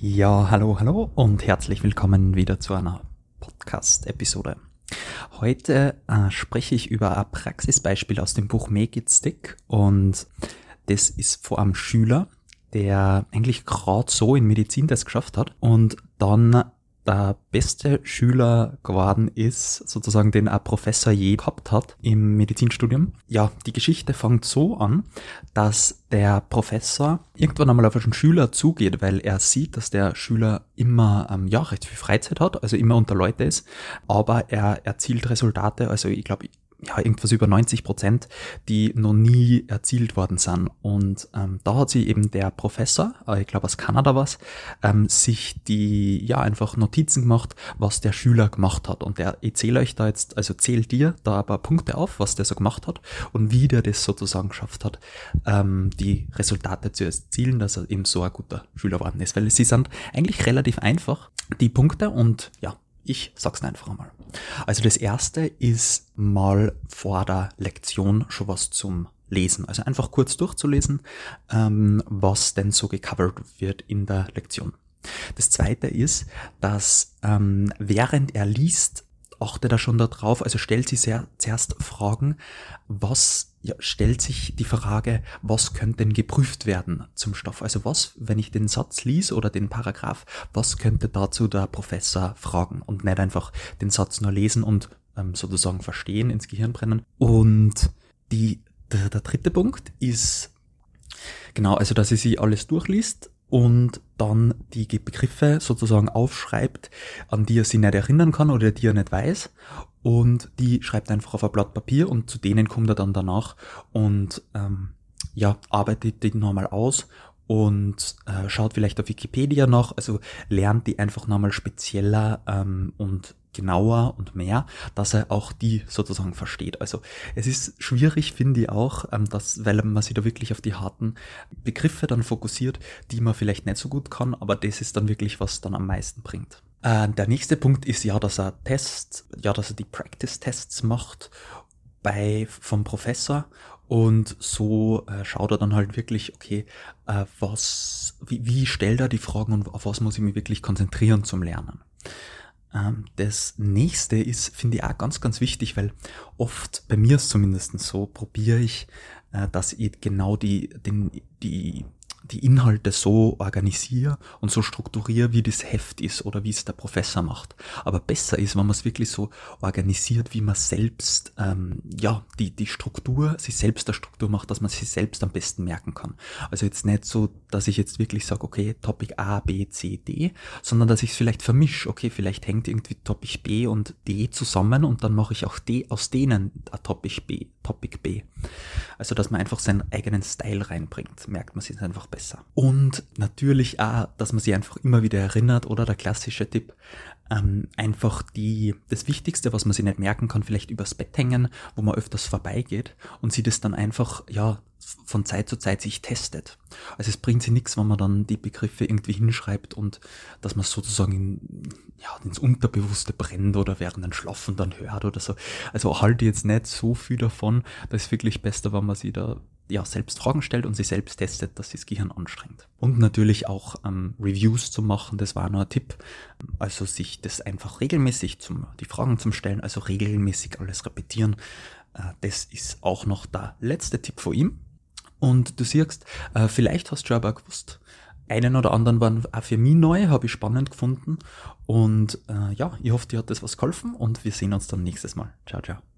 Ja, hallo, hallo und herzlich willkommen wieder zu einer Podcast-Episode. Heute äh, spreche ich über ein Praxisbeispiel aus dem Buch Make It Stick und das ist vor einem Schüler, der eigentlich gerade so in Medizin das geschafft hat und dann der beste Schüler geworden ist, sozusagen den ein Professor je gehabt hat im Medizinstudium. Ja, die Geschichte fängt so an, dass der Professor irgendwann einmal auf einen Schüler zugeht, weil er sieht, dass der Schüler immer ähm, ja recht viel Freizeit hat, also immer unter Leute ist, aber er erzielt Resultate, also ich glaube ja, irgendwas über 90 Prozent, die noch nie erzielt worden sind. Und ähm, da hat sie eben der Professor, äh, ich glaube aus Kanada was, ähm, sich die, ja, einfach Notizen gemacht, was der Schüler gemacht hat. Und der, ich zähle euch da jetzt, also zählt dir da ein paar Punkte auf, was der so gemacht hat und wie der das sozusagen geschafft hat, ähm, die Resultate zu erzielen, dass er eben so ein guter Schüler geworden ist. Weil sie sind eigentlich relativ einfach, die Punkte und ja, ich sag's einfach mal. Also das erste ist mal vor der Lektion schon was zum Lesen. Also einfach kurz durchzulesen, ähm, was denn so gecovert wird in der Lektion. Das zweite ist, dass ähm, während er liest, achtet er schon darauf, also stellt sich sehr, zuerst Fragen, was, ja, stellt sich die Frage, was könnte denn geprüft werden zum Stoff? Also was, wenn ich den Satz lies oder den Paragraph, was könnte dazu der Professor fragen und nicht einfach den Satz nur lesen und ähm, sozusagen verstehen, ins Gehirn brennen. Und die, der, der dritte Punkt ist, genau, also dass sie sich alles durchliest, und dann die Begriffe sozusagen aufschreibt, an die er sich nicht erinnern kann oder die er nicht weiß. Und die schreibt einfach auf ein Blatt Papier und zu denen kommt er dann danach und ähm, ja, arbeitet die nochmal aus und äh, schaut vielleicht auf Wikipedia noch, also lernt die einfach nochmal spezieller ähm, und genauer und mehr, dass er auch die sozusagen versteht. Also es ist schwierig, finde ich auch, ähm, dass, weil man sich da wirklich auf die harten Begriffe dann fokussiert, die man vielleicht nicht so gut kann, aber das ist dann wirklich, was dann am meisten bringt. Äh, der nächste Punkt ist ja, dass er Tests, ja, dass er die Practice-Tests macht bei vom Professor und so äh, schaut er dann halt wirklich, okay, äh, was, wie, wie stellt er die Fragen und auf was muss ich mich wirklich konzentrieren zum Lernen. Ähm, das nächste ist, finde ich auch ganz, ganz wichtig, weil oft, bei mir ist zumindest so, probiere ich, äh, dass ich genau die, den, die die Inhalte so organisiere und so strukturiere, wie das Heft ist oder wie es der Professor macht. Aber besser ist, wenn man es wirklich so organisiert, wie man selbst, ähm, ja, die, die Struktur, sich selbst der Struktur macht, dass man sich selbst am besten merken kann. Also jetzt nicht so, dass ich jetzt wirklich sage, okay, Topic A, B, C, D, sondern dass ich es vielleicht vermische. Okay, vielleicht hängt irgendwie Topic B und D zusammen und dann mache ich auch D aus denen ein Topic B, Topic B. Also, dass man einfach seinen eigenen Style reinbringt, merkt man sich einfach besser. Und natürlich auch, dass man sich einfach immer wieder erinnert, oder der klassische Tipp, ähm, einfach die, das Wichtigste, was man sich nicht merken kann, vielleicht übers Bett hängen, wo man öfters vorbeigeht und sie das dann einfach, ja, von Zeit zu Zeit sich testet. Also es bringt sie nichts, wenn man dann die Begriffe irgendwie hinschreibt und dass man sozusagen in, ja, ins Unterbewusste brennt oder während ein Schlafen dann hört oder so. Also halte jetzt nicht so viel davon. Das ist wirklich besser, wenn man sie da ja, selbst Fragen stellt und sich selbst testet, dass das Gehirn anstrengt. Und natürlich auch ähm, Reviews zu machen, das war nur ein Tipp. Also sich das einfach regelmäßig zum, die Fragen zum Stellen, also regelmäßig alles repetieren. Äh, das ist auch noch der letzte Tipp von ihm. Und du siehst, äh, vielleicht hast du aber gewusst, einen oder anderen waren auch für mich neu, habe ich spannend gefunden. Und äh, ja, ich hoffe, dir hat das was geholfen und wir sehen uns dann nächstes Mal. Ciao, ciao.